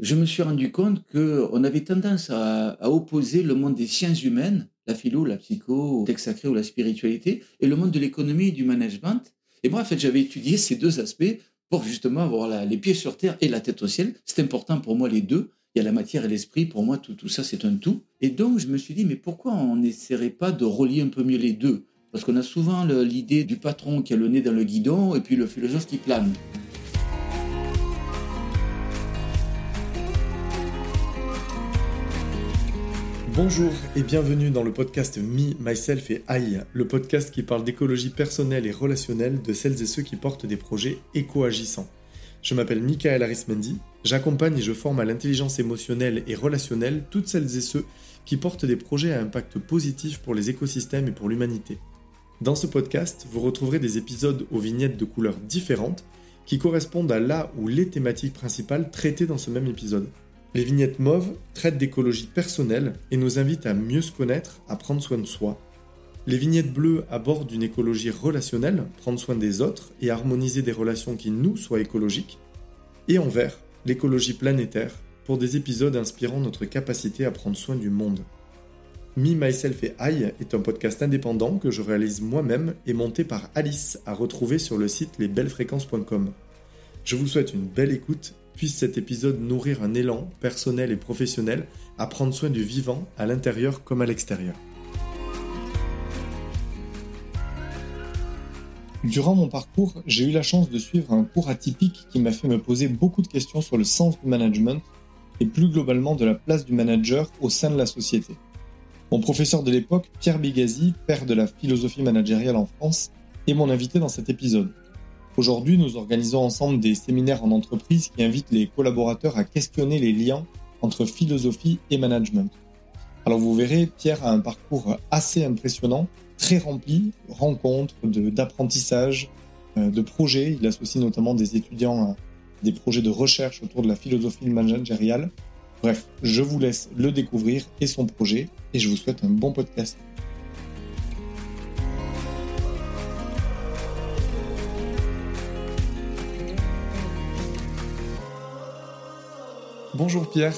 je me suis rendu compte qu'on avait tendance à, opposer le monde des sciences humaines, la philo, la psycho, le texte sacré ou la spiritualité, et le monde de l'économie et du management. Et moi, en fait, j'avais étudié ces deux aspects pour justement avoir les pieds sur terre et la tête au ciel. C'est important pour moi les deux. Il y a la matière et l'esprit. Pour moi, tout, tout ça, c'est un tout. Et donc, je me suis dit, mais pourquoi on n'essaierait pas de relier un peu mieux les deux? Parce qu'on a souvent l'idée du patron qui a le nez dans le guidon et puis le philosophe qui plane. Bonjour et bienvenue dans le podcast Me, Myself et I, le podcast qui parle d'écologie personnelle et relationnelle de celles et ceux qui portent des projets éco-agissants. Je m'appelle Michael Arismendi, j'accompagne et je forme à l'intelligence émotionnelle et relationnelle toutes celles et ceux qui portent des projets à impact positif pour les écosystèmes et pour l'humanité. Dans ce podcast, vous retrouverez des épisodes aux vignettes de couleurs différentes qui correspondent à la ou les thématiques principales traitées dans ce même épisode. Les vignettes mauves traitent d'écologie personnelle et nous invitent à mieux se connaître, à prendre soin de soi. Les vignettes bleues abordent une écologie relationnelle, prendre soin des autres et harmoniser des relations qui nous soient écologiques. Et en vert, l'écologie planétaire, pour des épisodes inspirant notre capacité à prendre soin du monde. Me, Myself et I est un podcast indépendant que je réalise moi-même et monté par Alice à retrouver sur le site lesbellesfréquences.com. Je vous souhaite une belle écoute puisse cet épisode nourrir un élan personnel et professionnel à prendre soin du vivant à l'intérieur comme à l'extérieur. Durant mon parcours, j'ai eu la chance de suivre un cours atypique qui m'a fait me poser beaucoup de questions sur le sens du management et plus globalement de la place du manager au sein de la société. Mon professeur de l'époque, Pierre Bigazi, père de la philosophie managériale en France, est mon invité dans cet épisode. Aujourd'hui, nous organisons ensemble des séminaires en entreprise qui invitent les collaborateurs à questionner les liens entre philosophie et management. Alors vous verrez, Pierre a un parcours assez impressionnant, très rempli, rencontres, d'apprentissage, euh, de, projets. Il associe notamment des étudiants à des projets de recherche autour de la philosophie managériale. Bref, je vous laisse le découvrir et son projet, et je vous souhaite un bon podcast. Bonjour Pierre.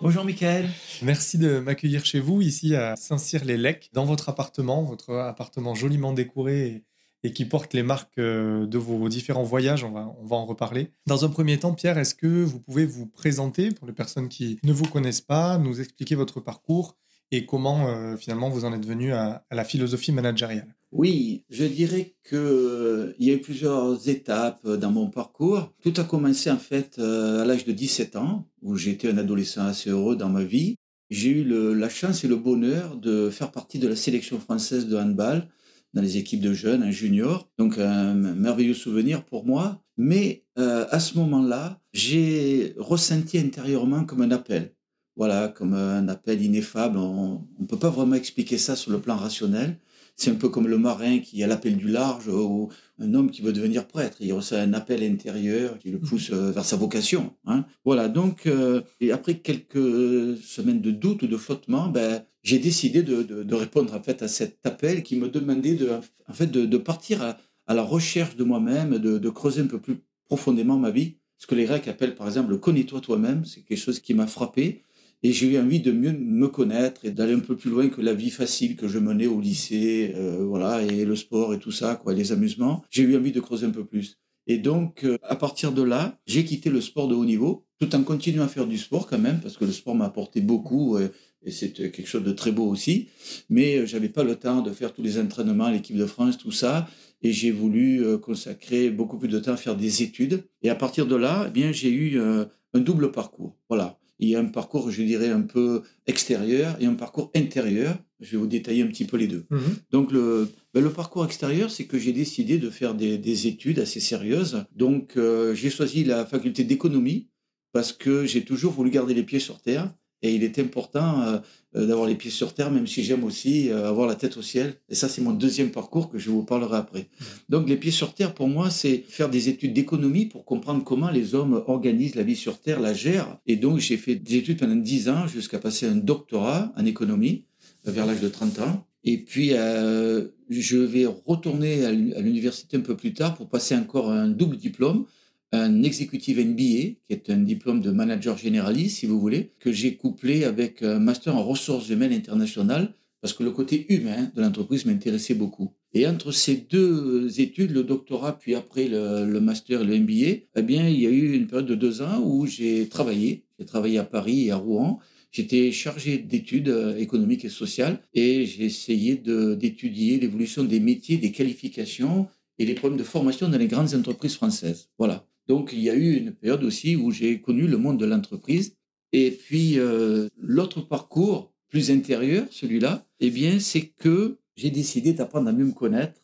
Bonjour Michael. Merci de m'accueillir chez vous, ici à Saint-Cyr-les-Lecs, dans votre appartement, votre appartement joliment décoré et, qui porte les marques euh, de vos différents voyages. On va, on va en reparler. Dans un premier temps, Pierre, est-ce que vous pouvez vous présenter pour les personnes qui ne vous connaissent pas, nous expliquer votre parcours et comment euh, finalement vous en êtes venu à, la philosophie managériale? Oui, je dirais qu'il euh, y a eu plusieurs étapes dans mon parcours. Tout a commencé en fait euh, à l'âge de 17 ans, où j'étais un adolescent assez heureux dans ma vie. J'ai eu la chance et le bonheur de faire partie de la sélection française de handball dans les équipes de jeunes, un junior. Donc un merveilleux souvenir pour moi. Mais à ce moment-là, j'ai ressenti intérieurement comme un appel voilà, comme un appel ineffable. On ne peut pas vraiment expliquer ça sur le plan rationnel. C'est un peu comme le marin qui a l'appel du large ou un homme qui veut devenir prêtre. Il reçoit un appel intérieur qui le pousse euh, vers sa vocation. Hein. Voilà, donc, euh, et après quelques semaines de doute ou de flottement, ben, j'ai décidé de, répondre en fait à cet appel qui me demandait de, en fait, de, partir à, à, la recherche de moi-même, de, creuser un peu plus profondément ma vie. Ce que les Grecs appellent par exemple le connais-toi toi-même, c'est quelque chose qui m'a frappé. Et j'ai eu envie de mieux me connaître et d'aller un peu plus loin que la vie facile que je menais au lycée, euh, voilà, et le sport et tout ça, quoi, les amusements. J'ai eu envie de creuser un peu plus. Et donc, euh, à partir de là, j'ai quitté le sport de haut niveau, tout en continuant à faire du sport quand même, parce que le sport m'a apporté beaucoup euh, et c'était quelque chose de très beau aussi. Mais j'avais pas le temps de faire tous les entraînements, l'équipe de France, tout ça. Et j'ai voulu consacrer beaucoup plus de temps à faire des études. Et à partir de là, eh bien, j'ai eu un double parcours. Voilà il y a un parcours, je dirais, un peu extérieur et un parcours intérieur. Je vais vous détailler un petit peu les deux. Mhm. Donc, le, ben, le parcours extérieur, c'est que j'ai décidé de faire des, études assez sérieuses. Donc, euh, j'ai choisi la faculté d'économie parce que j'ai toujours voulu garder les pieds sur terre. Et il est important euh, euh, d'avoir les pieds sur terre, même si j'aime aussi euh, avoir la tête au ciel. Et ça, c'est mon deuxième parcours que je vous parlerai après. Donc, les pieds sur terre, pour moi, c'est faire des études d'économie pour comprendre comment les hommes organisent la vie sur terre, la gèrent. Et donc, j'ai fait des études pendant dix ans jusqu'à passer un doctorat en économie vers l'âge de 30 ans. Et puis, je vais retourner à l'université un peu plus tard pour passer encore un double diplôme un exécutif MBA, qui est un diplôme de manager généraliste, si vous voulez, que j'ai couplé avec un master en ressources humaines internationales, parce que le côté humain de l'entreprise m'intéressait beaucoup. Et entre ces deux études, le doctorat, puis après le, master et le MBA, eh bien, il y a eu une période de deux ans où j'ai travaillé. J'ai travaillé à Paris et à Rouen. J'étais chargé d'études euh, économiques et sociales et j'ai essayé d'étudier l'évolution des métiers, des qualifications et les problèmes de formation dans les grandes entreprises françaises. Voilà. Donc, il y a eu une période aussi où j'ai connu le monde de l'entreprise. Et puis, euh, l'autre parcours, plus intérieur, celui-là, eh bien, c'est que j'ai décidé d'apprendre à mieux me connaître.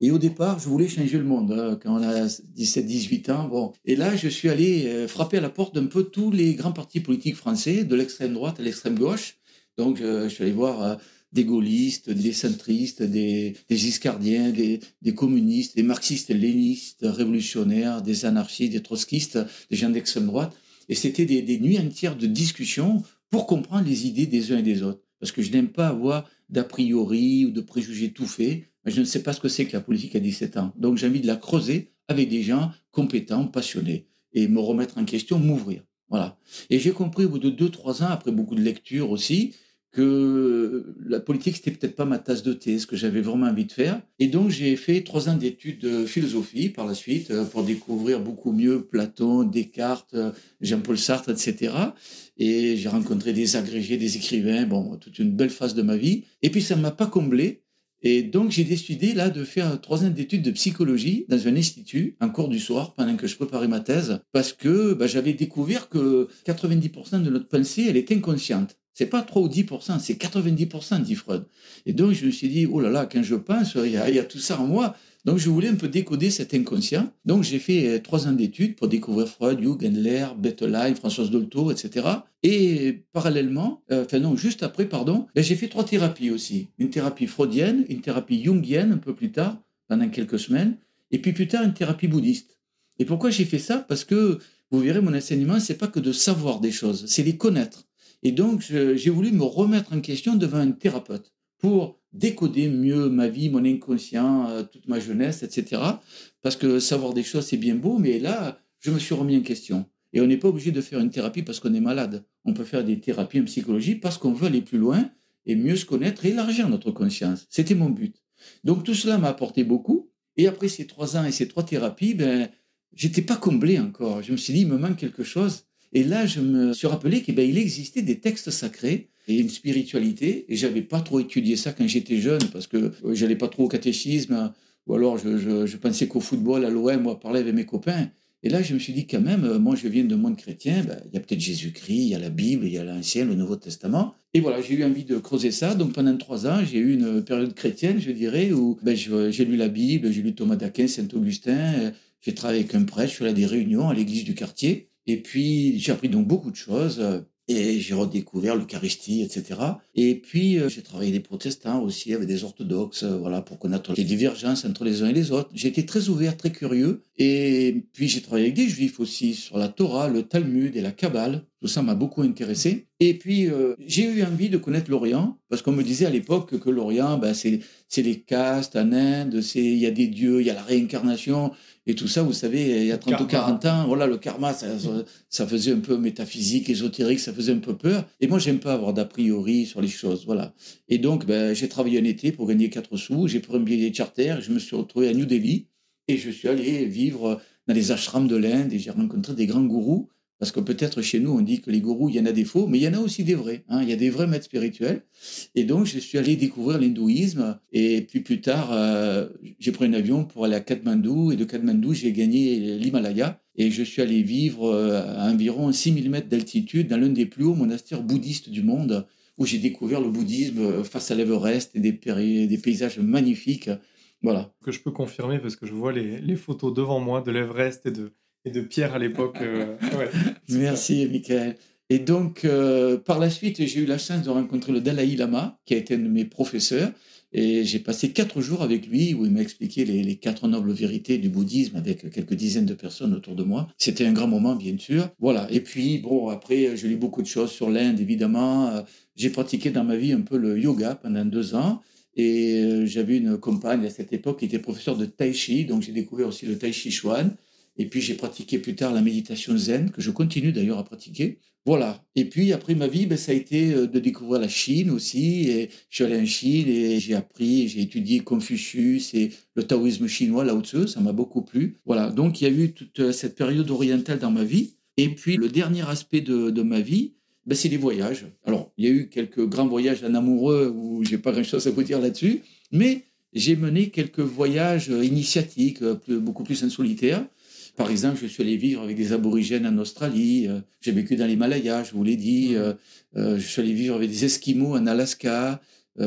Et au départ, je voulais changer le monde hein, quand on a 17, 18 ans. Bon. Et là, je suis allé euh, frapper à la porte d'un peu tous les grands partis politiques français, de l'extrême droite à l'extrême gauche. Donc, je, suis allé voir euh, des gaullistes, des centristes, des, des des, communistes, des marxistes, lénistes, révolutionnaires, des anarchistes, des trotskistes, des gens d'extrême droite. Et c'était des, des, nuits entières de discussion pour comprendre les idées des uns et des autres. Parce que je n'aime pas avoir d'a priori ou de préjugés tout faits. Je ne sais pas ce que c'est que la politique à 17 ans. Donc j'ai envie de la creuser avec des gens compétents, passionnés, et me remettre en question, m'ouvrir. Voilà. Et j'ai compris au bout de 2-3 ans, après beaucoup de lectures aussi, que la politique, c'était peut-être pas ma tasse de thé, ce que j'avais vraiment envie de faire. Et donc, j'ai fait trois ans d'études de philosophie par la suite euh, pour découvrir beaucoup mieux Platon, Descartes, euh, Jean-Paul Sartre, etc. Et j'ai rencontré des agrégés, des écrivains, bon, toute une belle phase de ma vie. Et puis, ça ne m'a pas comblé. Et donc, j'ai décidé là de faire trois ans d'études de psychologie dans un institut, en cours du soir, pendant que je préparais ma thèse, parce que bah, j'avais découvert que 90% de notre pensée, elle est inconsciente. C'est pas 3 ou 10%, c'est 90%, dit Freud. Et donc, je me suis dit, oh là là, quand je pense, il y, a, tout ça en moi. Donc, je voulais un peu décoder cet inconscient. Donc, j'ai fait euh, trois ans d'études pour découvrir Freud, Jung, Endler, Bettelheim, Françoise Dolto, etc. Et parallèlement, euh, enfin non, juste après, pardon, ben, j'ai fait trois thérapies aussi. Une thérapie freudienne, une thérapie jungienne un peu plus tard, pendant quelques semaines, et puis plus tard, une thérapie bouddhiste. Et pourquoi j'ai fait ça? Parce que, vous verrez, mon enseignement, c'est pas que de savoir des choses, c'est les connaître. Et donc, j'ai voulu me remettre en question devant un thérapeute pour décoder mieux ma vie, mon inconscient, euh, toute ma jeunesse, etc. Parce que savoir des choses, c'est bien beau, mais là, je me suis remis en question. Et on n'est pas obligé de faire une thérapie parce qu'on est malade. On peut faire des thérapies en psychologie parce qu'on veut aller plus loin et mieux se connaître élargir notre conscience. C'était mon but. Donc tout cela m'a apporté beaucoup. Et après ces trois ans et ces trois thérapies, ben, j'étais pas comblé encore. Je me suis dit, il me manque quelque chose. Et là, je me suis rappelé qu'il ben, existait des textes sacrés et une spiritualité. Et j'avais pas trop étudié ça quand j'étais jeune parce que euh, j'allais pas trop au catéchisme ou alors je, pensais qu'au football, à l'OM, moi, parler avec mes copains. Et là, je me suis dit quand même, euh, moi, je viens de monde chrétien, ben, il y a peut-être Jésus-Christ, il y a la Bible, il y a l'Ancien, le Nouveau Testament. Et voilà, j'ai eu envie de creuser ça. Donc pendant trois ans, j'ai eu une période chrétienne, je dirais, où ben, j'ai lu la Bible, j'ai lu Thomas d'Aquin, Saint-Augustin, j'ai travaillé avec un prêtre, je suis à des réunions à l'église du quartier. Et puis, j'ai appris donc beaucoup de choses. Euh, et j'ai redécouvert l'Eucharistie, etc. Et puis, euh, j'ai travaillé des protestants aussi, avec des orthodoxes, euh, voilà, pour connaître les divergences entre les uns et les autres. J'ai été très ouvert, très curieux. Et puis, j'ai travaillé avec des juifs aussi, sur la Torah, le Talmud et la Kabbale. Tout ça m'a beaucoup intéressé. Et puis, j'ai eu envie de connaître l'Orient, parce qu'on me disait à l'époque que l'Orient, ben, c'est les castes en Inde, il y a des dieux, il y a la réincarnation, et tout ça, vous savez, il y a 30 ou 40 ans, voilà, le karma, ça, ça, faisait un peu métaphysique, ésotérique, ça faisait un peu peur. Et moi, j'aime pas avoir d'a priori sur les choses, voilà. Et donc, ben, j'ai travaillé un été pour gagner 4 sous, j'ai pris un billet de charter, je me suis retrouvé à New Delhi, et je suis allé vivre dans les ashrams de l'Inde, et j'ai rencontré des grands gourous parce que peut-être chez nous, on dit que les gourous, il y en a des faux, mais il y en a aussi des vrais. Hein. Il y a des vrais maîtres spirituels. Et donc, je suis allé découvrir l'hindouisme. Et puis plus tard, euh, j'ai pris un avion pour aller à Katmandou. Et de Katmandou, j'ai gagné l'Himalaya. Et je suis allé vivre euh, à environ 6000 mètres d'altitude dans l'un des plus hauts monastères bouddhistes du monde, où j'ai découvert le bouddhisme euh, face à l'Everest et des, paysages magnifiques. Voilà. Que je peux confirmer parce que je vois les photos devant moi de l'Everest et de, et de Pierre à l'époque. Euh, Merci, Michael. Et donc, euh, par la suite, j'ai eu la chance de rencontrer le Dalai Lama, qui a été un de mes professeurs. Et j'ai passé quatre jours avec lui où il m'a expliqué les, quatre nobles vérités du bouddhisme avec quelques dizaines de personnes autour de moi. C'était un grand moment, bien sûr. Voilà. Et puis, bon, après, j'ai lu beaucoup de choses sur l'Inde, évidemment. Euh, j'ai pratiqué dans ma vie un peu le yoga pendant deux ans. Et j'avais une compagne à cette époque qui était professeure de Tai Chi. Donc, j'ai découvert aussi le Tai Chi Chuan. Et puis j'ai pratiqué plus tard la méditation zen, que je continue d'ailleurs à pratiquer. Voilà. Et puis après ma vie, ben, ça a été euh, de découvrir la Chine aussi. Et je suis allé en Chine et j'ai appris, j'ai étudié Confucius et le taoïsme chinois, Lao Tzu. Ça m'a beaucoup plu. Voilà. Donc il y a eu toute euh, cette période orientale dans ma vie. Et puis le dernier aspect de, ma vie, ben, c'est les voyages. Alors il y a eu quelques grands voyages en amoureux où j'ai pas grand-chose à vous dire là-dessus, mais j'ai mené quelques voyages euh, initiatiques, beaucoup plus insolitaires. Par exemple, je suis allé vivre avec des aborigènes en Australie. Euh, j'ai vécu dans l'Himalaya, je vous l'ai dit. Mmh. Euh, euh, je suis allé vivre avec des Esquimaux en Alaska.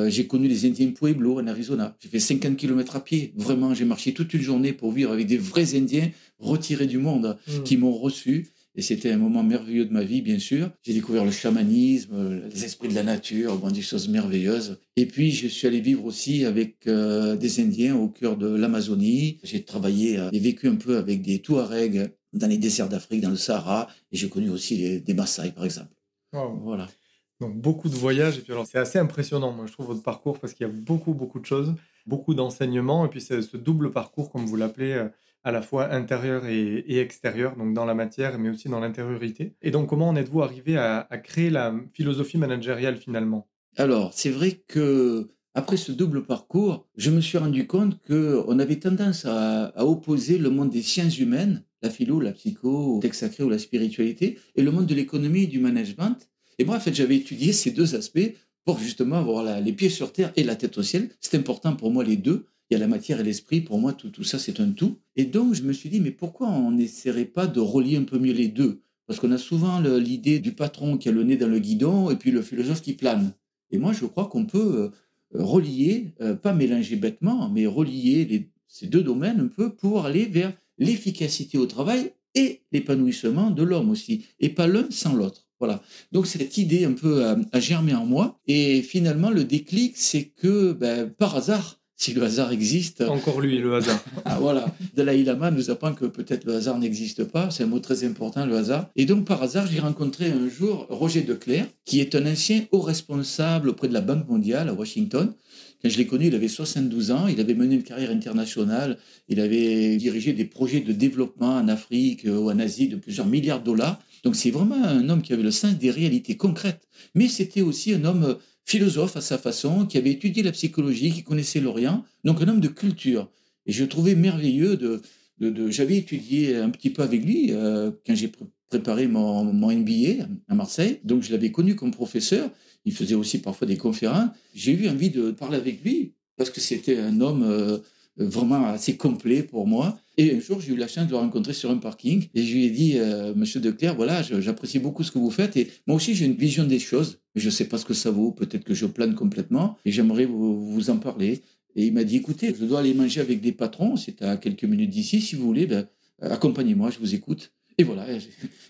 j'ai connu les Indiens Pueblo en Arizona. J'ai fait 50 km à pied. Vraiment, j'ai marché toute une journée pour vivre avec des vrais Indiens retirés du monde mmh. qui m'ont reçu. Et c'était un moment merveilleux de ma vie, bien sûr. J'ai découvert le chamanisme, les esprits de la nature, bon, des choses merveilleuses. Et puis, je suis allé vivre aussi avec euh, des Indiens au cœur de l'Amazonie. J'ai travaillé euh, et vécu un peu avec des Touaregs dans les déserts d'Afrique, dans le Sahara. Et j'ai connu aussi des Maasai, par exemple. Voilà. Donc, beaucoup de voyages. Et puis, alors, c'est assez impressionnant, moi, je trouve, votre parcours, parce qu'il y a beaucoup, beaucoup de choses, beaucoup d'enseignements. Et puis, c'est ce double parcours, comme vous l'appelez, euh, à la fois intérieur et, extérieur, donc dans la matière, mais aussi dans l'intériorité. Et donc, comment en êtes-vous arrivé à, créer la philosophie managériale finalement? Alors, c'est vrai que après ce double parcours, je me suis rendu compte qu'on avait tendance à, opposer le monde des sciences humaines, la philo, la psycho, le texte sacré ou la spiritualité, et le monde de l'économie et du management. Et moi, en fait, j'avais étudié ces deux aspects pour justement avoir les pieds sur terre et la tête au ciel. C'est important pour moi les deux il y a la matière et l'esprit. Pour moi, tout, ça, c'est un tout. Et donc, je me suis dit, mais pourquoi on n'essaierait pas de relier un peu mieux les deux? Parce qu'on a souvent l'idée du patron qui a le nez dans le guidon et puis le philosophe qui plane. Et moi, je crois qu'on peut euh, relier, euh, pas mélanger bêtement, mais relier ces deux domaines un peu pour aller vers l'efficacité au travail et l'épanouissement de l'homme aussi, et pas l'un sans l'autre. Voilà. Donc cette idée un peu a, germé en moi, et finalement le déclic, c'est que ben, par hasard, si le hasard existe. Encore lui, le hasard. ah, voilà. Dalai Lama nous apprend que peut-être le hasard n'existe pas. C'est un mot très important, le hasard. Et donc, par hasard, j'ai rencontré un jour Roger Declerc, qui est un ancien haut responsable auprès de la Banque mondiale à Washington. Quand je l'ai connu, il avait 72 ans. Il avait mené une carrière internationale. Il avait dirigé des projets de développement en Afrique ou en Asie de plusieurs milliards de dollars. Donc, c'est vraiment un homme qui avait le sens des réalités concrètes. Mais c'était aussi un homme philosophe à sa façon, qui avait étudié la psychologie, qui connaissait l'Orient, donc un homme de culture. Et je trouvais merveilleux de... de, J'avais étudié un petit peu avec lui euh, quand j'ai préparé mon, mon MBA à Marseille, donc je l'avais connu comme professeur. Il faisait aussi parfois des conférences. J'ai eu envie de parler avec lui parce que c'était un homme euh, vraiment assez complet pour moi. Et un jour, j'ai eu la chance de le rencontrer sur un parking et je lui ai dit, euh, Monsieur Declerc, voilà, j'apprécie beaucoup ce que vous faites et moi aussi j'ai une vision des choses. Je ne sais pas ce que ça vaut, peut-être que je plane complètement et j'aimerais vous, vous, en parler. Et il m'a dit, écoutez, je dois aller manger avec des patrons, c'est à quelques minutes d'ici, si vous voulez, ben, accompagnez-moi, je vous écoute. Et voilà,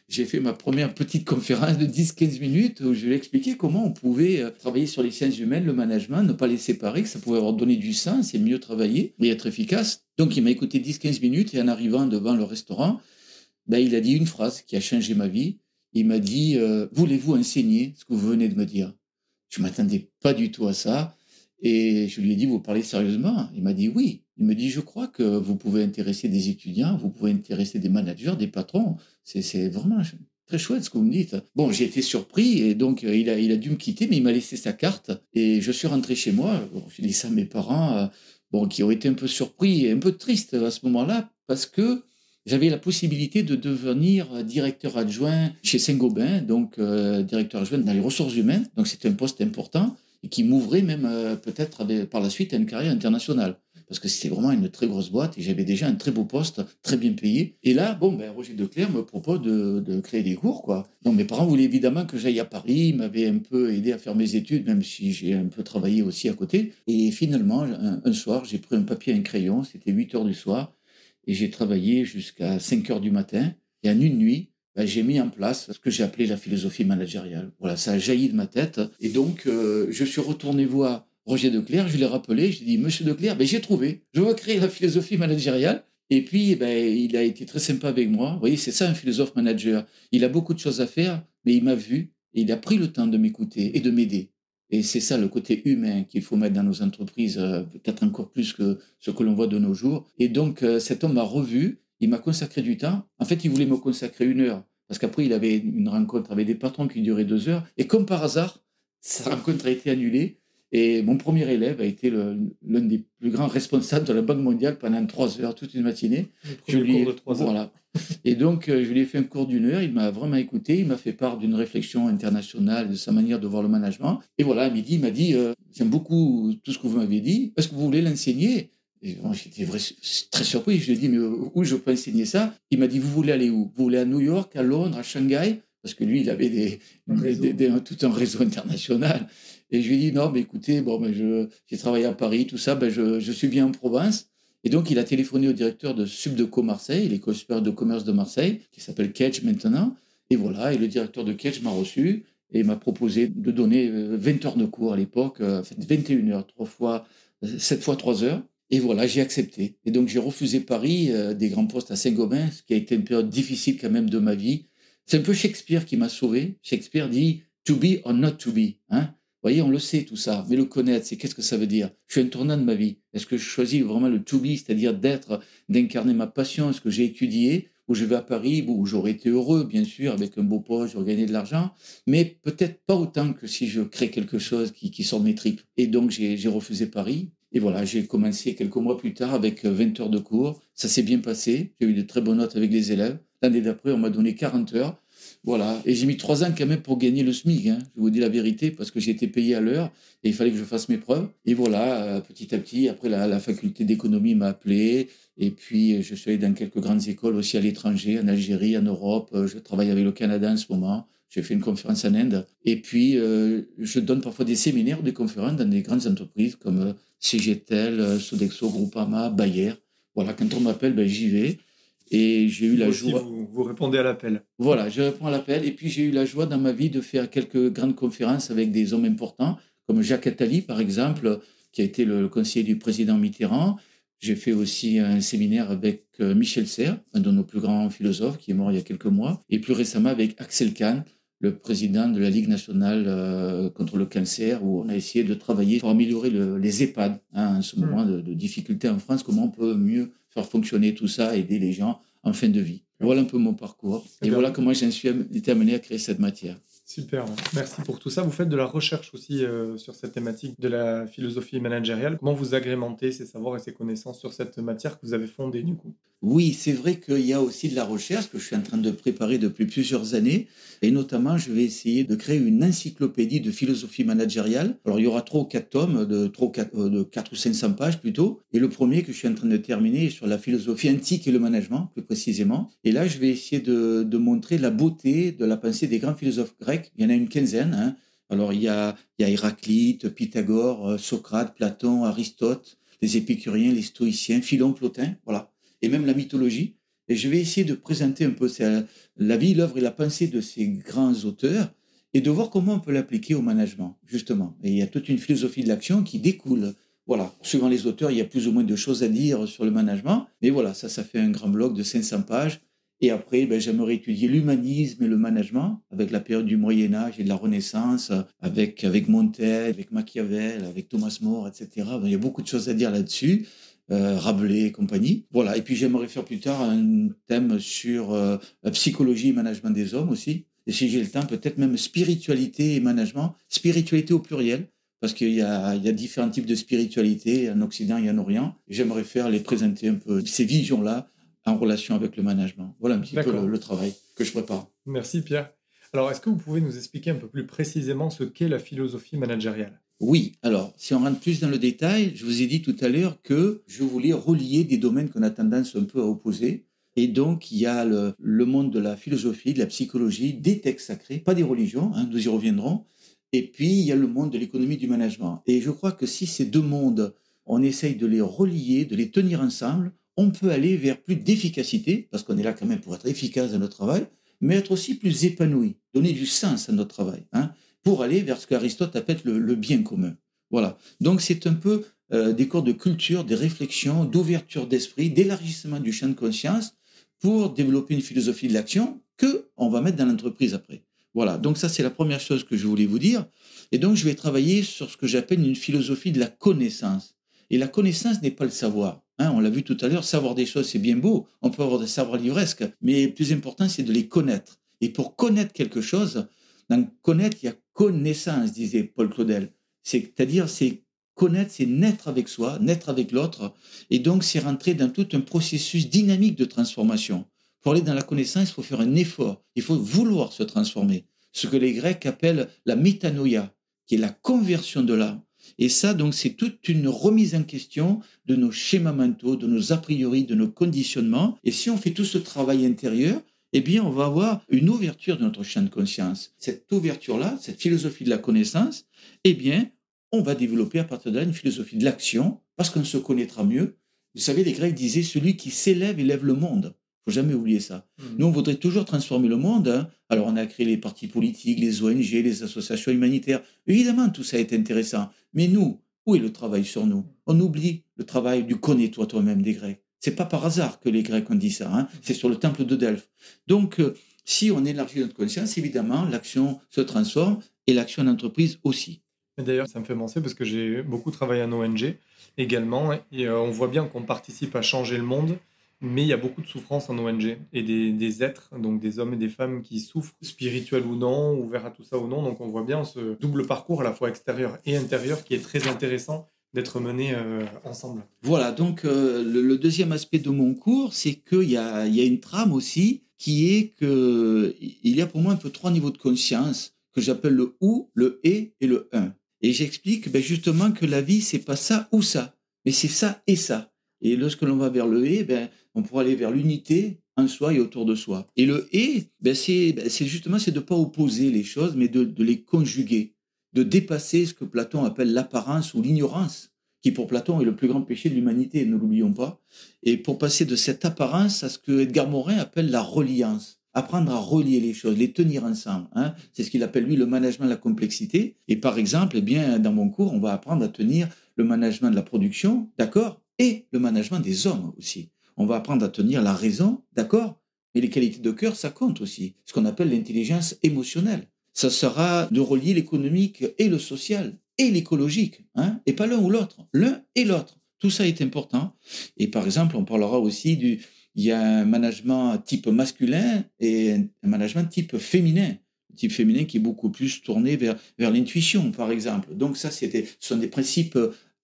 j'ai fait ma première petite conférence de 10-15 minutes où je lui ai expliqué comment on pouvait euh, travailler sur les sciences humaines, le management, ne pas les séparer, que ça pouvait avoir donné du sens et mieux travailler et être efficace. Donc il m'a écouté 10-15 minutes et en arrivant devant le restaurant, ben, il a dit une phrase qui a changé ma vie. Il m'a dit euh, Voulez-vous enseigner ce que vous venez de me dire? Je ne m'attendais pas du tout à ça. Et je lui ai dit Vous parlez sérieusement? Il m'a dit Oui. Il me dit, je crois que vous pouvez intéresser des étudiants, vous pouvez intéresser des managers, des patrons. C'est vraiment très chouette ce que vous me dites. Bon, j'ai été surpris et donc euh, il a, dû me quitter, mais il m'a laissé sa carte et je suis rentré chez moi. j'ai dit ça à mes parents, euh, bon, qui ont été un peu surpris et un peu tristes à ce moment-là parce que j'avais la possibilité de devenir directeur adjoint chez Saint-Gobain, donc euh, directeur adjoint dans les ressources humaines. Donc c'était un poste important et qui m'ouvrait même peut-être par la suite à une carrière internationale parce que c'était vraiment une très grosse boîte et j'avais déjà un très beau poste, très bien payé. Et là, bon, ben, Roger Declerc me propose de, créer des cours, quoi. Donc mes parents voulaient évidemment que j'aille à Paris, ils m'avaient un peu aidé à faire mes études, même si j'ai un peu travaillé aussi à côté. Et finalement, un, soir, j'ai pris un papier et un crayon, c'était 8 heures du soir, et j'ai travaillé jusqu'à 5 heures du matin. Et en une nuit, ben, j'ai mis en place ce que j'ai appelé la philosophie managériale. Voilà, ça a jailli de ma tête. Et donc, euh, je suis retourné voir Roger Declerc, je l'ai rappelé, je lui ai dit, Monsieur Declerc, ben, j'ai trouvé, je veux créer la philosophie managériale. Et puis, ben, il a été très sympa avec moi. Vous voyez, c'est ça un philosophe manager. Il a beaucoup de choses à faire, mais il m'a vu et il a pris le temps de m'écouter et de m'aider. Et c'est ça le côté humain qu'il faut mettre dans nos entreprises, euh, peut-être encore plus que ce que l'on voit de nos jours. Et donc, euh, cet homme m'a revu il m'a consacré du temps. En fait, il voulait me consacrer une heure, parce qu'après, il avait une rencontre avec des patrons qui durait deux heures. Et comme par hasard, sa rencontre a été annulée. Et mon premier élève a été l'un des plus grands responsables de la Banque mondiale pendant trois heures, toute une matinée. Je lui ai, de trois heures. Voilà. Et donc, euh, je lui ai fait un cours d'une heure. Il m'a vraiment écouté. Il m'a fait part d'une réflexion internationale, de sa manière de voir le management. Et voilà, à midi, il m'a dit euh, J'aime beaucoup tout ce que vous m'avez dit. Est-ce que vous voulez l'enseigner? J'étais très surpris. Je lui ai dit Mais où je peux enseigner ça? Il m'a dit Vous voulez aller où? Vous voulez à New York, à Londres, à Shanghai? Parce que lui, il avait des, tout un réseau international. Et je lui ai dit, non, mais écoutez, bon, ben j'ai travaillé à Paris, tout ça, ben je, je, suis bien en province. Et donc, il a téléphoné au directeur de Subdeco Marseille, l'école supérieure de commerce de Marseille, qui s'appelle Ketch maintenant. Et voilà, et le directeur de Ketch m'a reçu et m'a proposé de donner 20 euh, heures de cours à l'époque, euh, en fait 21 heures, 3 fois, 7 fois 3 heures. Et voilà, j'ai accepté. Et donc, j'ai refusé Paris, euh, des grands postes à Saint-Gobain, ce qui a été une période difficile quand même de ma vie. C'est un peu Shakespeare qui m'a sauvé. Shakespeare dit to be or not to be. Hein voyez, on le sait tout ça, mais le connaître, c'est qu'est-ce que ça veut dire? Je suis un tournant de ma vie. Est-ce que je choisis vraiment le to be, c'est-à-dire d'être, d'incarner ma passion? Est-ce que j'ai étudié? Ou je vais à Paris, où j'aurais été heureux, bien sûr, avec un beau poste, j'aurais gagné de l'argent, mais peut-être pas autant que si je crée quelque chose qui, qui sort de mes tripes. Et donc, j'ai refusé Paris. Et voilà, j'ai commencé quelques mois plus tard avec 20 heures de cours. Ça s'est bien passé. J'ai eu de très bonnes notes avec les élèves. L'année d'après, on m'a donné 40 heures. Voilà. Et j'ai mis trois ans quand même pour gagner le SMIC. Hein. Je vous dis la vérité, parce que j'ai été payé à l'heure et il fallait que je fasse mes preuves. Et voilà, euh, petit à petit, après la, faculté d'économie m'a appelé. Et puis, je suis allé dans quelques grandes écoles aussi à l'étranger, en Algérie, en Europe. Euh, je travaille avec le Canada en ce moment. J'ai fait une conférence en Inde. Et puis, euh, je donne parfois des séminaires, des conférences dans des grandes entreprises comme CGTEL, Sodexo, Groupama, Bayer. Voilà, quand on m'appelle, ben, j'y vais. Et j'ai eu la joie. Vous, répondez à l'appel. Voilà, je réponds à l'appel. Et puis j'ai eu la joie dans ma vie de faire quelques grandes conférences avec des hommes importants, comme Jacques Attali, par exemple, qui a été le conseiller du président Mitterrand. J'ai fait aussi un séminaire avec euh, Michel Serres, un de nos plus grands philosophes, qui est mort il y a quelques mois. Et plus récemment avec Axel Kahn, le président de la Ligue nationale euh, contre le cancer, où on a essayé de travailler pour améliorer les EHPAD, hein, en ce hmm. moment de, de difficulté en France, comment on peut mieux faire fonctionner tout ça, aider les gens en fin de vie. Voilà un peu mon parcours. Et voilà comment j'en suis été amené à créer cette matière. Super, merci pour tout ça. Vous faites de la recherche aussi euh, sur cette thématique de la philosophie managériale. Comment vous agrémentez ces savoirs et ces connaissances sur cette matière que vous avez fondée du coup? Oui, c'est vrai qu'il y a aussi de la recherche que je suis en train de préparer depuis plusieurs années. Et notamment, je vais essayer de créer une encyclopédie de philosophie managériale. Alors, il y aura trois ou quatre tomes de, trois euh, de 4 ou 500 pages plutôt. Et le premier que je suis en train de terminer est sur la philosophie antique et le management, plus précisément. Et là, je vais essayer de, de montrer la beauté de la pensée des grands philosophes grecs il y en a une quinzaine. Hein. Alors, il y, a, il y a Héraclite, Pythagore, euh, Socrate, Platon, Aristote, les épicuriens, les stoïciens, Philon, Plotin, voilà. Et même la mythologie. Et je vais essayer de présenter un peu la vie, l'œuvre et la pensée de ces grands auteurs et de voir comment on peut l'appliquer au management, justement. Et il y a toute une philosophie de l'action qui découle. Voilà, suivant les auteurs, il y a plus ou moins de choses à dire sur le management. Mais voilà, ça, ça fait un grand bloc de 500 pages et après, ben, j'aimerais étudier l'humanisme et le management avec la période du Moyen Âge et de la Renaissance, avec, avec Montaigne, avec Machiavel, avec Thomas More, etc. il y a beaucoup de choses à dire là-dessus. Euh, Rabelais et compagnie. Voilà. Et puis j'aimerais faire plus tard un thème sur euh, la psychologie et management des hommes aussi. Et si j'ai le temps, peut-être même spiritualité et management. Spiritualité au pluriel, parce qu'il y y a différents types de spiritualité en Occident et en Orient. J'aimerais faire les présenter un peu ces visions-là en relation avec le management. Voilà un petit peu le, travail que je prépare. Merci Pierre. Alors, est-ce que vous pouvez nous expliquer un peu plus précisément ce qu'est la philosophie managériale? Oui, alors, si on rentre plus dans le détail, je vous ai dit tout à l'heure que je voulais relier des domaines qu'on a tendance un peu à opposer. Et donc, il y a le, monde de la philosophie, de la psychologie, des textes sacrés, pas des religions, hein, nous y reviendrons. Et puis, il y a le monde de l'économie du management. Et je crois que si ces deux mondes, on essaye de les relier, de les tenir ensemble, on peut aller vers plus d'efficacité, parce qu'on est là quand même pour être efficace dans notre travail, mais être aussi plus épanoui, donner du sens à notre travail, hein, pour aller vers ce qu'Aristote appelle le, bien commun. Voilà. Donc c'est un peu euh, des cours de culture, des réflexions, d'ouverture d'esprit, d'élargissement du champ de conscience pour développer une philosophie de l'action que on va mettre dans l'entreprise après. Voilà. Donc ça c'est la première chose que je voulais vous dire. Et donc je vais travailler sur ce que j'appelle une philosophie de la connaissance Et la connaissance n'est pas le savoir. Hein, on l'a vu tout à l'heure, savoir des choses, c'est bien beau. On peut avoir des savoirs livresques, mais le plus important, c'est de les connaître. Et pour connaître quelque chose, dans connaître, il y a connaissance, disait Paul Claudel. C'est-à-dire, c'est connaître, c'est naître avec soi, naître avec l'autre. Et donc, c'est rentrer dans tout un processus dynamique de transformation. Pour aller dans la connaissance, il faut faire un effort. Il faut vouloir se transformer. Ce que les Grecs appellent la métanoïa, qui est la conversion de l'âme. Et ça, donc, c'est toute une remise en question de nos schémas mentaux, de nos a priori, de nos conditionnements. Et si on fait tout ce travail intérieur, eh bien, on va avoir une ouverture de notre champ de conscience. Cette ouverture-là, cette philosophie de la connaissance, eh bien, on va développer à partir de là une philosophie de l'action, parce qu'on se connaîtra mieux. Vous savez, les Grecs disaient celui qui s'élève élève le monde faut jamais oublier ça. Mmh. Nous, on voudrait toujours transformer le monde. Hein. Alors, on a créé les partis politiques, les ONG, les associations humanitaires. Évidemment, tout ça est intéressant. Mais nous, où est le travail sur nous? On oublie le travail du connais-toi toi-même des Grecs. C'est pas par hasard que les Grecs ont dit ça. Hein. C'est sur le temple de Delphes. Donc, euh, si on élargit notre conscience, évidemment, l'action se transforme et l'action d'entreprise aussi. D'ailleurs, ça me fait penser parce que j'ai beaucoup travaillé en ONG également, et euh, on voit bien qu'on participe à changer le monde, mais il y a beaucoup de souffrance en ONG et des, êtres, donc des hommes et des femmes qui souffrent, spirituels ou non, ouverts à tout ça ou non. Donc on voit bien ce double parcours à la fois extérieur et intérieur qui est très intéressant d'être mené euh, ensemble. Voilà, donc euh, le, deuxième aspect de mon cours, c'est qu'il y a, y a une trame aussi qui est qu'il y a pour moi un peu trois niveaux de conscience que j'appelle le ou, le et et le un. Et j'explique ben, justement que la vie, c'est pas ça ou ça, mais c'est ça et ça. Et lorsque l'on va vers le et, ben, on pourra aller vers l'unité en soi et autour de soi. Et le et, ben, ben c'est justement c'est de ne pas opposer les choses, mais de, de, les conjuguer, de dépasser ce que Platon appelle l'apparence ou l'ignorance, qui pour Platon est le plus grand péché de l'humanité, ne l'oublions pas. Et pour passer de cette apparence à ce que Edgar Morin appelle la reliance apprendre à relier les choses, les tenir ensemble. Hein. C'est ce qu'il appelle lui le management de la complexité. Et par exemple, eh bien, dans mon cours, on va apprendre à tenir le management de la production, d'accord, et le management des hommes aussi. On va apprendre à tenir la raison, d'accord Mais les qualités de cœur, ça compte aussi. Ce qu'on appelle l'intelligence émotionnelle. Ça sera de relier l'économique et le social et l'écologique, hein et pas l'un ou l'autre, l'un et l'autre. Tout ça est important. Et par exemple, on parlera aussi du, il y a un management type masculin et un management type féminin. type féminin qui est beaucoup plus tourné vers, vers l'intuition, par exemple. Donc ça, c'était, ce sont des principes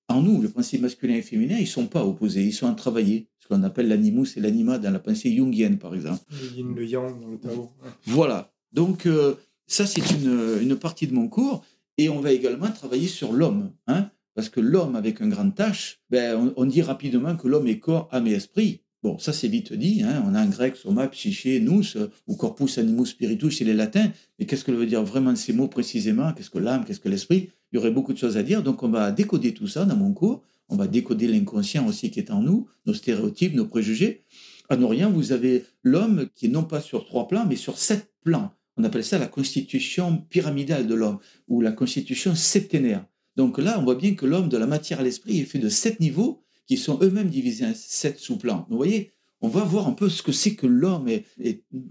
en nous, le principe masculin et féminin, ils sont pas opposés, ils sont à travailler. Ce qu'on appelle l'animus et l'anima dans la pensée jungienne, par exemple. Le yin, le yang dans le Tao. Voilà. Donc, euh, ça, c'est une, une, partie de mon cours. Et on va également travailler sur l'homme. Hein, parce que l'homme avec un grand H, ben, on, dit rapidement que l'homme est corps, âme et esprit. Bon, ça c'est vite dit, hein. on a un grec, soma, psyché, nous, ou corpus animus spiritus chez les latins, mais qu'est-ce que veut dire vraiment ces mots précisément? Qu'est-ce que l'âme, qu'est-ce que l'esprit? Il y aurait beaucoup de choses à dire, donc on va décoder tout ça dans mon cours, on va décoder l'inconscient aussi qui est en nous, nos stéréotypes, nos préjugés. À Norient, vous avez l'homme qui est non pas sur trois plans, mais sur sept plans. On appelle ça la constitution pyramidale de l'homme, ou la constitution septénaire. Donc là, on voit bien que l'homme, de la matière à l'esprit, est fait de sept niveaux, qui sont eux-mêmes divisés en sept sous-plans. Vous voyez, on va voir un peu ce que c'est que l'homme et,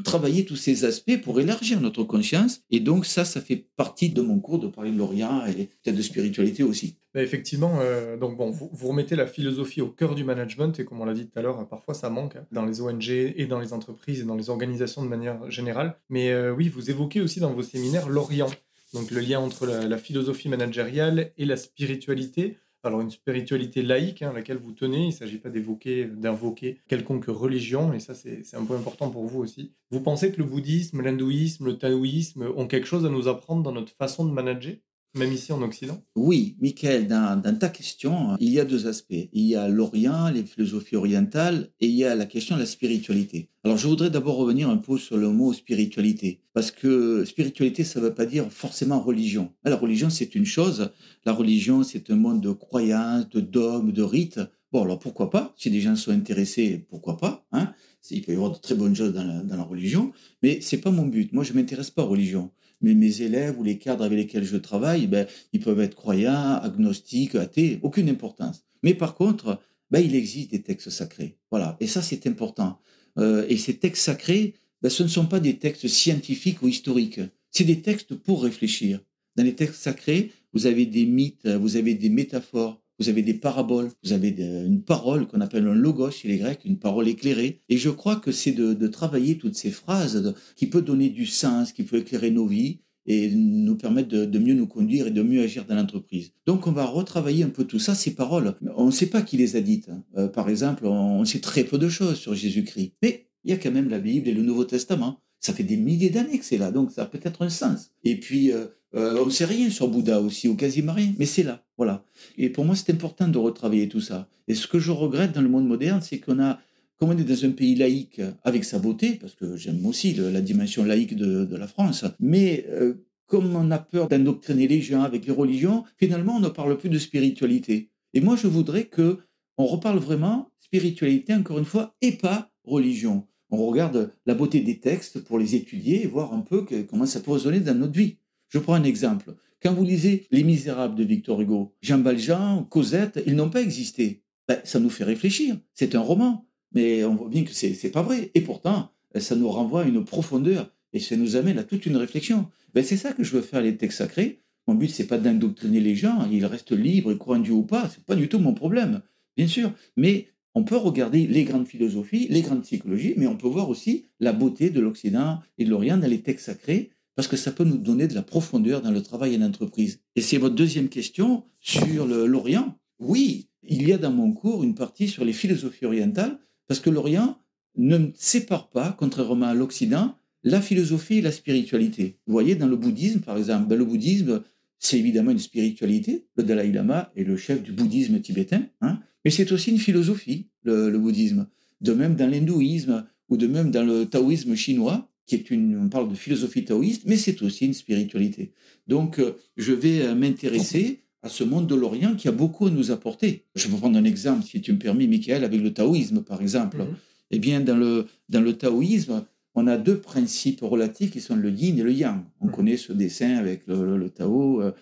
travailler tous ces aspects pour élargir notre conscience. Et donc ça, ça fait partie de mon cours de parler de l'Orient et peut-être de spiritualité aussi. Effectivement, euh, donc bon, vous, remettez la philosophie au cœur du management et comme on l'a dit tout à l'heure, parfois ça manque hein, dans les ONG et dans les entreprises et dans les organisations de manière générale. Mais euh, oui, vous évoquez aussi dans vos séminaires l'Orient, donc le lien entre la philosophie managériale et la spiritualité alors une spiritualité laïque hein, à laquelle vous tenez, il ne s'agit pas d'évoquer, d'invoquer quelconque religion, et ça c'est un peu important pour vous aussi. Vous pensez que le bouddhisme, l'hindouisme, le taoïsme ont quelque chose à nous apprendre dans notre façon de manager? Même ici en Occident? Oui, Michael, dans, ta question, il y a deux aspects. Il y a l'Orient, les philosophies orientales, et il y a la question de la spiritualité. Alors je voudrais d'abord revenir un peu sur le mot spiritualité, parce que spiritualité, ça ne veut pas dire forcément religion. La religion, c'est une chose. La religion, c'est un monde de croyances, de dogmes, de rites. Bon, alors pourquoi pas? Si des gens sont intéressés, pourquoi pas hein? Il peut y avoir de très bonnes choses dans la, religion, mais c'est pas mon but. Moi, je m'intéresse pas aux religions mais mes élèves ou les cadres avec lesquels je travaille, ben, ils peuvent être croyants, agnostiques, athées, aucune importance. Mais par contre, ben, il existe des textes sacrés. Voilà. Et ça, c'est important. Euh, et ces textes sacrés, ben, ce ne sont pas des textes scientifiques ou historiques. C'est des textes pour réfléchir. Dans les textes sacrés, vous avez des mythes, vous avez des métaphores, vous avez des paraboles, vous avez une parole qu'on appelle un logos chez les Grecs, une parole éclairée. Et je crois que c'est de, travailler toutes ces phrases qui peut donner du sens, qui peut éclairer nos vies et nous permettre de, mieux nous conduire et de mieux agir dans l'entreprise. Donc on va retravailler un peu tout ça, ces paroles. On ne sait pas qui les a dites. Hein. Euh, par exemple, on sait très peu de choses sur Jésus-Christ. Mais il y a quand même la Bible et le Nouveau Testament. Ça fait des milliers d'années que c'est là, donc ça peut-être un sens. Et puis, euh, euh, on ne sait rien sur Bouddha aussi, ou quasiment rien, mais c'est là, voilà. Et pour moi, c'est important de retravailler tout ça. Et ce que je regrette dans le monde moderne, c'est qu'on a, comme on est dans un pays laïque, avec sa beauté, parce que j'aime aussi la dimension laïque de, la France, mais euh, comme on a peur d'endoctriner les gens avec les religions, finalement, on ne parle plus de spiritualité. Et moi, je voudrais que on reparle vraiment spiritualité, encore une fois, et pas religion on regarde la beauté des textes pour les étudier et voir un peu comment ça peut résonner dans notre vie. Je prends un exemple. Quand vous lisez Les Misérables de Victor Hugo, Jean Valjean, Cosette, ils n'ont pas existé. Ben, ça nous fait réfléchir. C'est un roman, mais on voit bien que c'est n'est pas vrai. Et pourtant, ça nous renvoie à une profondeur et ça nous amène à toute une réflexion. Ben, c'est ça que je veux faire les textes sacrés. Mon but, c'est pas d'endoctriner les gens. Ils restent libres, ils croient en Dieu ou pas. C'est pas du tout mon problème, bien sûr. Mais on peut regarder les grandes philosophies, les grandes psychologies, mais on peut voir aussi la beauté de l'Occident et de l'Orient dans les textes sacrés, parce que ça peut nous donner de la profondeur dans le travail en entreprise. Et c'est votre deuxième question sur l'Orient. Oui, il y a dans mon cours une partie sur les philosophies orientales, parce que l'Orient ne sépare pas, contrairement à l'Occident, la philosophie et la spiritualité. Vous voyez, dans le bouddhisme, par exemple, ben, le bouddhisme, c'est évidemment une spiritualité. Le Dalai Lama est le chef du bouddhisme tibétain. Hein. Mais c'est aussi une philosophie, le, bouddhisme. De même dans l'hindouisme ou de même dans le taoïsme chinois, qui est une, on parle de philosophie taoïste, mais c'est aussi une spiritualité. Donc, euh, je vais euh, m'intéresser à ce monde de l'Orient qui a beaucoup à nous apporter. Je vais prendre un exemple, si tu me permets, Michael, avec le taoïsme, par exemple. Mhm. Eh bien, dans le, dans le taoïsme, on a deux principes relatifs qui sont le yin et le yang. On mhm. connaît ce dessin avec le, le Tao. Euh,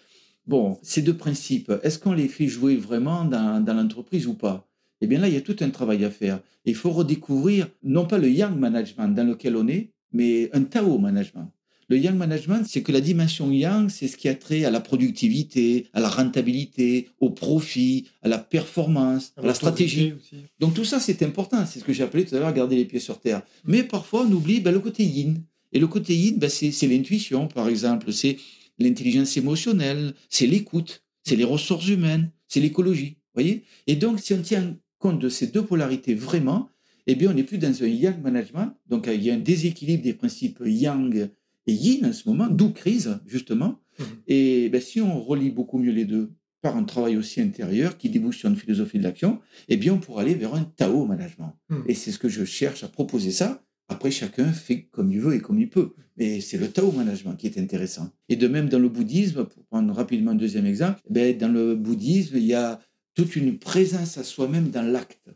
Bon, ces deux principes, est-ce qu'on les fait jouer vraiment dans, l'entreprise ou pas? Eh bien là, il y a tout un travail à faire. Il faut redécouvrir non pas le Yang Management dans lequel on est, mais un Tao Management. Le Yang Management, c'est que la dimension Yang, c'est ce qui a trait à la productivité, à la rentabilité, au profit, à la performance, à, la stratégie. Donc tout ça, c'est important. C'est ce que j'ai appelé tout à l'heure garder les pieds sur terre. Mais parfois, on oublie ben, le côté Yin. Et le côté Yin, ben, c'est l'intuition, par exemple. C'est l'intelligence émotionnelle, c'est l'écoute, c'est les ressources humaines, c'est l'écologie. voyez? Et donc, si on tient compte de ces deux polarités vraiment, eh bien, on n'est plus dans un yang management. Donc, il y a un déséquilibre des principes yang et yin en ce moment, d'où crise, justement. Mmh. Et ben, si on relie beaucoup mieux les deux par un travail aussi intérieur qui débouche sur une philosophie de l'action, eh bien, on pourra aller vers un Tao management. Mmh. Et c'est ce que je cherche à proposer ça. Après, chacun fait comme il veut et comme il peut. Mais c'est le Tao Management qui est intéressant. Et de même dans le bouddhisme, pour prendre rapidement un deuxième exemple, ben, dans le bouddhisme, il y a toute une présence à soi-même dans l'acte.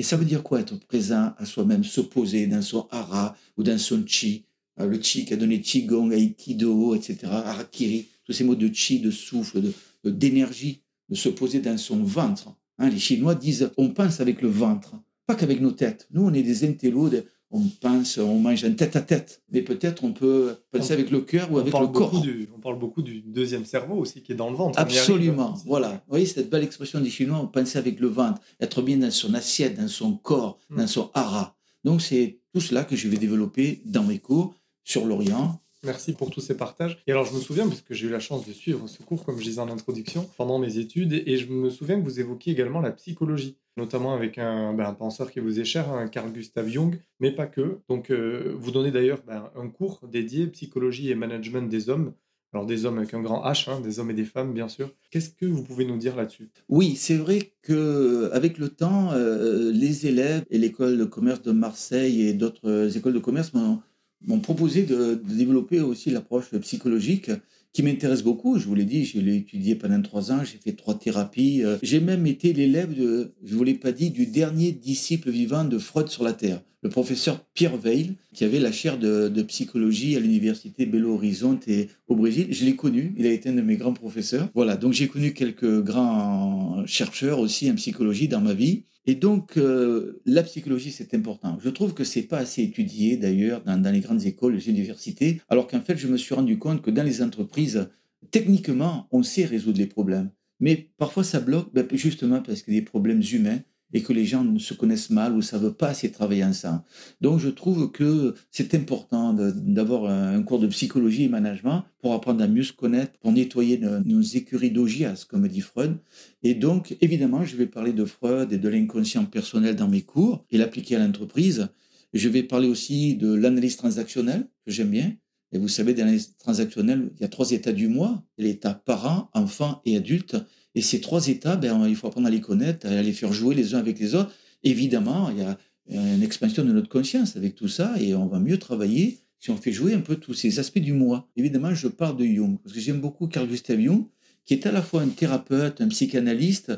Et ça veut dire quoi être présent à soi-même, se poser dans son hara ou dans son chi? Euh, Le chi qui a donné Qigong, Aikido, etc., Harakiri, tous ces mots de chi, de souffle, d'énergie, de, se poser dans son ventre. Hein, les Chinois disent on pense avec le ventre, pas qu'avec nos têtes. Nous, on est des intellos, on pense, on mange un tête à tête, mais peut-être on peut penser avec le cœur ou avec le corps. on parle beaucoup du deuxième cerveau aussi qui est dans le ventre. Absolument, voilà. Vous voyez cette belle expression des Chinois, on pense avec le ventre, être bien dans son assiette, dans son corps, hmm. dans son hara. Donc c'est tout cela que je vais développer dans mes cours sur l'Orient, Merci pour tous ces partages. Et alors, je me souviens, parce que j'ai eu la chance de suivre ce cours, comme je disais en introduction, pendant mes études, et je me souviens que vous évoquiez également la psychologie, notamment avec un, ben, penseur qui vous est cher, un Carl Gustav Jung, mais pas que. Donc, euh, vous donnez d'ailleurs ben, un cours dédié psychologie et management des hommes. Alors des hommes avec un grand H, hein, des hommes et des femmes, bien sûr. Qu'est-ce que vous pouvez nous dire là-dessus? Oui, c'est vrai que avec le temps, euh, les élèves et l'école de commerce de Marseille et d'autres écoles de commerce m'ont m'ont proposé de, développer aussi l'approche psychologique qui m'intéresse beaucoup. Je vous l'ai dit, je l'ai étudié pendant trois ans, j'ai fait trois thérapies. Euh, j'ai même été l'élève, de, je ne vous l'ai pas dit, du dernier disciple vivant de Freud sur la Terre, le professeur Pierre Weil, qui avait la chaire de, psychologie à l'université Belo Horizonte au Brésil. Je l'ai connu, il a été un de mes grands professeurs. Voilà, donc j'ai connu quelques grands chercheurs aussi en psychologie dans ma vie. Et donc, euh, la psychologie, c'est important. Je trouve que c'est pas assez étudié, d'ailleurs, dans, les grandes écoles, les universités, alors qu'en fait, je me suis rendu compte que dans les entreprises, techniquement, on sait résoudre les problèmes. Mais parfois, ça bloque, ben, justement parce a des problèmes humains et que les gens se connaissent mal ou ne savent pas assez travailler ensemble. Donc je trouve que c'est important d'avoir un cours de psychologie et management pour apprendre à mieux se connaître, pour nettoyer nos, écuries d'ogias, comme dit Freud. Et donc, évidemment, je vais parler de Freud et de l'inconscient personnel dans mes cours et l'appliquer à l'entreprise. Je vais parler aussi de l'analyse transactionnelle, que j'aime bien. Et vous savez, dans l'analyse transactionnelle, il y a trois états du moi, l'état parent, enfant et adulte. Et ces trois états, ben, il faut apprendre à les connaître, à les faire jouer les uns avec les autres. Évidemment, il y a une expansion de notre conscience avec tout ça et on va mieux travailler si on fait jouer un peu tous ces aspects du moi. Évidemment, je parle de Jung parce que j'aime beaucoup Carl Gustav Jung, qui est à la fois un thérapeute, un psychanalyste,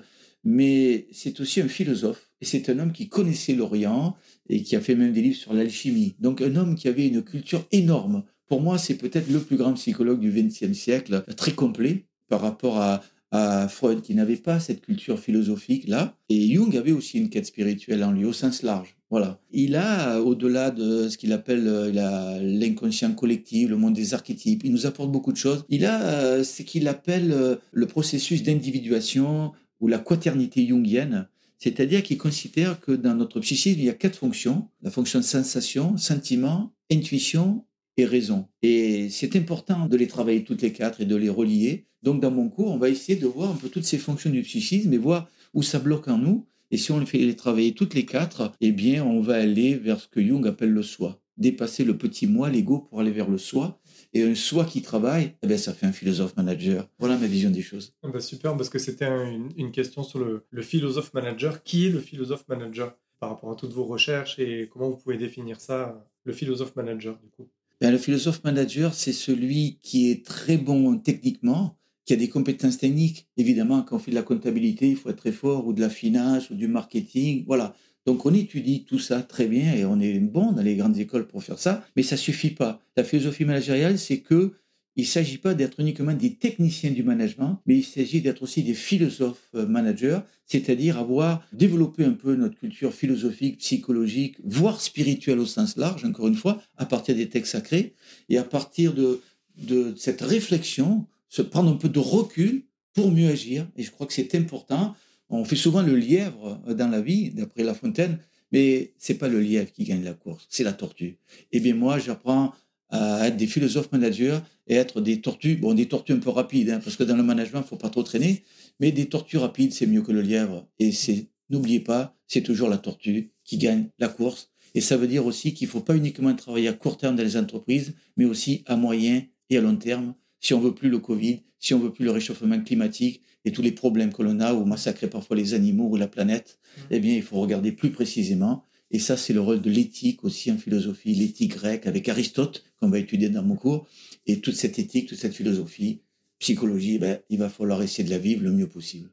mais c'est aussi un philosophe. Et c'est un homme qui connaissait l'Orient et qui a fait même des livres sur l'alchimie. Donc un homme qui avait une culture énorme. Pour moi, c'est peut-être le plus grand psychologue du XXe siècle, très complet par rapport à, Freud qui n'avait pas cette culture philosophique là. Et Jung avait aussi une quête spirituelle en lui au sens large. Voilà. Il a, au-delà de ce qu'il appelle euh, l'inconscient collectif, le monde des archétypes, il nous apporte beaucoup de choses. Il a euh, ce qu'il appelle euh, le processus d'individuation ou la quaternité jungienne. C'est-à-dire qu'il considère que dans notre psychisme, il y a quatre fonctions. La fonction sensation, sentiment, intuition et raison. Et c'est important de les travailler toutes les quatre et de les relier. Donc dans mon cours, on va essayer de voir un peu toutes ces fonctions du psychisme et voir où ça bloque en nous. Et si on les fait travailler toutes les quatre, eh bien on va aller vers ce que Jung appelle le soi. Dépasser le petit moi, l'ego, pour aller vers le soi. Et un soi qui travaille, eh bien, ça fait un philosophe manager. Voilà ma vision des choses. Ah bah super, parce que c'était une, question sur le, le philosophe manager. Qui est le philosophe manager par rapport à toutes vos recherches et comment vous pouvez définir ça, le philosophe manager du coup? Ben, le philosophe manager, c'est celui qui est très bon techniquement, qui a des compétences techniques. Évidemment, quand on fait de la comptabilité, il faut être très fort, ou de la finance, ou du marketing. Voilà. Donc on étudie tout ça très bien et on est bon dans les grandes écoles pour faire ça, mais ça suffit pas. La philosophie managériale, c'est que il ne s'agit pas d'être uniquement des techniciens du management, mais il s'agit d'être aussi des philosophes euh, managers, c'est-à-dire avoir développé un peu notre culture philosophique, psychologique, voire spirituelle au sens large, encore une fois, à partir des textes sacrés, et à partir de, cette réflexion, se prendre un peu de recul pour mieux agir. Et je crois que c'est important. On fait souvent le lièvre dans la vie, d'après La Fontaine, mais c'est pas le lièvre qui gagne la course, c'est la tortue. Eh bien moi, j'apprends à être des philosophes managers et être des tortues, bon, des tortues un peu rapides, hein, parce que dans le management, il faut pas trop traîner, mais des tortues rapides, c'est mieux que le lièvre. Et c'est, n'oubliez pas, c'est toujours la tortue qui gagne la course. Et ça veut dire aussi qu'il faut pas uniquement travailler à court terme dans les entreprises, mais aussi à moyen et à long terme. Si on veut plus le Covid, si on veut plus le réchauffement climatique et tous les problèmes que l'on a ou massacrer parfois les animaux ou la planète, eh bien, il faut regarder plus précisément et ça, c'est le rôle de l'éthique aussi en philosophie, l'éthique grecque avec Aristote, qu'on va étudier dans mon cours. Et toute cette éthique, toute cette philosophie, psychologie, ben, il va falloir essayer de la vivre le mieux possible.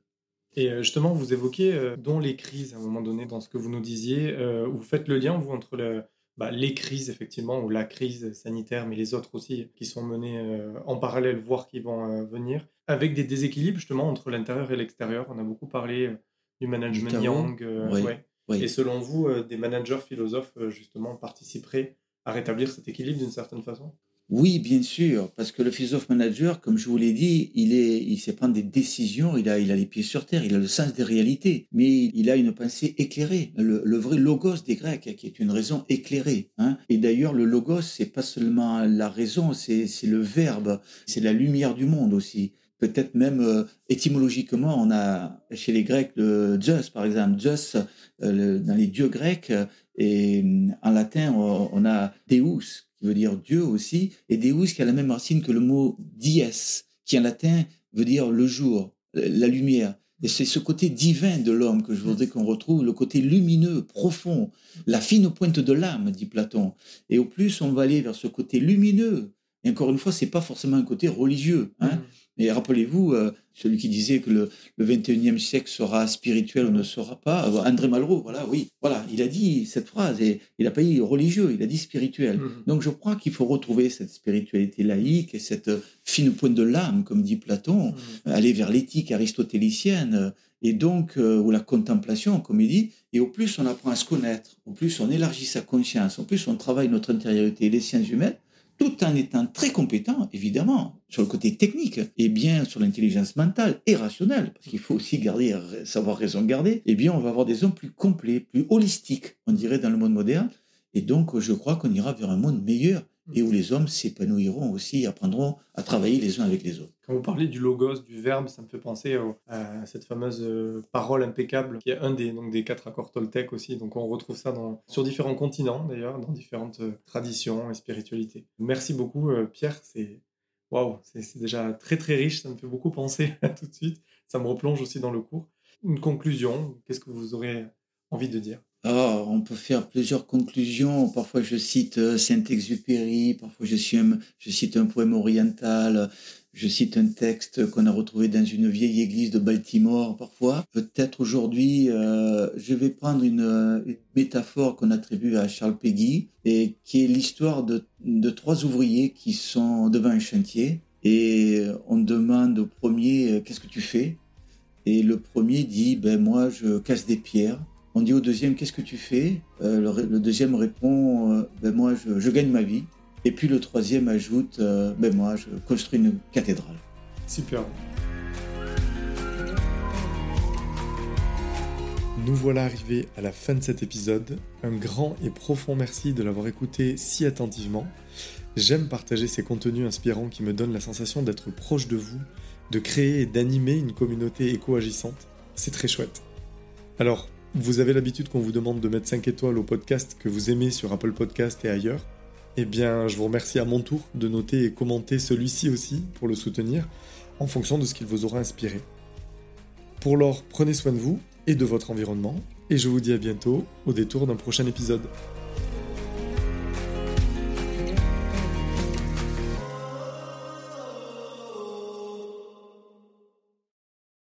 Et euh, justement, vous évoquez euh, dont les crises à un moment donné dans ce que vous nous disiez, euh, vous faites le lien vous, entre le, bah, les crises, effectivement, ou la crise sanitaire, mais les autres aussi, qui sont menées en parallèle, voire qui vont venir, avec des déséquilibres justement entre l'intérieur et l'extérieur. On a beaucoup parlé du management Yang. Ouais. Et selon vous, euh, des managers philosophes, euh, justement, participeraient à rétablir cet équilibre d'une certaine façon? Oui, bien sûr, parce que le philosophe manager, comme je vous l'ai dit, il est, il sait prendre des décisions, il a, il a les pieds sur terre, il a le sens des réalités, mais il a une pensée éclairée, le, vrai logos des Grecs, qui est une raison éclairée. Hein. Et d'ailleurs, le logos, c'est pas seulement la raison, c'est le verbe, c'est la lumière du monde aussi peut-être même euh, étymologiquement, on a chez les Grecs le Zeus, par exemple, Zeus euh, dans les dieux grecs, et euh, en latin on, a Deus qui veut dire Dieu aussi, et Deus qui a la même racine que le mot dies, qui en latin veut dire le jour, la lumière. Et c'est ce côté divin de l'homme que je voudrais qu'on retrouve, le côté lumineux, profond, la fine pointe de l'âme, dit Platon. Et au plus on va aller vers ce côté lumineux, et encore une fois, c'est pas forcément un côté religieux. Hein. Et rappelez-vous, euh, celui qui disait que le, le 21e siècle sera spirituel ou ne sera pas, euh, André Malraux, voilà, oui, voilà, il a dit cette phrase et il n'a pas dit religieux, il a dit spirituel. Mmh. Donc je crois qu'il faut retrouver cette spiritualité laïque et cette fine pointe de l'âme, comme dit Platon, mmh. aller vers l'éthique aristotélicienne et donc, euh, ou la contemplation, comme il dit, et au plus on apprend à se connaître, au plus on élargit sa conscience, au plus on travaille notre intériorité et les sciences humaines, tout en étant très compétent, évidemment, sur le côté technique, et bien sur l'intelligence mentale et rationnelle, parce qu'il faut aussi garder, savoir raison garder, eh bien, on va avoir des hommes plus complets, plus holistiques, on dirait, dans le monde moderne. Et donc, je crois qu'on ira vers un monde meilleur et où les hommes s'épanouiront aussi, apprendront à travailler les uns avec les autres. Quand vous parlez du logos, du verbe, ça me fait penser à cette fameuse euh, parole impeccable qui est un des, donc, des quatre accords Toltec aussi. Donc on retrouve ça sur différents continents d'ailleurs, dans différentes euh, traditions et spiritualités. Merci beaucoup euh, Pierre, c'est waouh, c'est déjà très très riche, ça me fait beaucoup penser tout de suite. Ça me replonge aussi dans le cours. Une conclusion, qu'est-ce que vous aurez envie de dire? Ah, on peut faire plusieurs conclusions. Parfois, je cite euh, Saint-Exupéry, parfois je, je cite un poème oriental, je cite un texte qu'on a retrouvé dans une vieille église de Baltimore, parfois. Peut-être aujourd'hui, euh, je vais prendre une, métaphore qu'on attribue à Charles Peggy, et qui est l'histoire de, de trois ouvriers qui sont devant un chantier. Et on demande au premier, euh, qu'est-ce que tu fais? Et le premier dit, ben moi, je casse des pierres. On dit au deuxième, qu'est-ce que tu fais? Euh, le, deuxième répond, euh, ben moi, je, gagne ma vie. Et puis le troisième ajoute, euh, ben moi, je construis une cathédrale. Super. Nous voilà arrivés à la fin de cet épisode. Un grand et profond merci de l'avoir écouté si attentivement. J'aime partager ces contenus inspirants qui me donnent la sensation d'être proche de vous, de créer et d'animer une communauté éco-agissante. C'est très chouette. Alors, vous avez l'habitude qu'on vous demande de mettre 5 étoiles au podcast que vous aimez sur Apple Podcast et ailleurs. Eh bien, je vous remercie à mon tour de noter et commenter celui-ci aussi pour le soutenir en fonction de ce qu'il vous aura inspiré. Pour l'or, prenez soin de vous et de votre environnement et je vous dis à bientôt au détour d'un prochain épisode.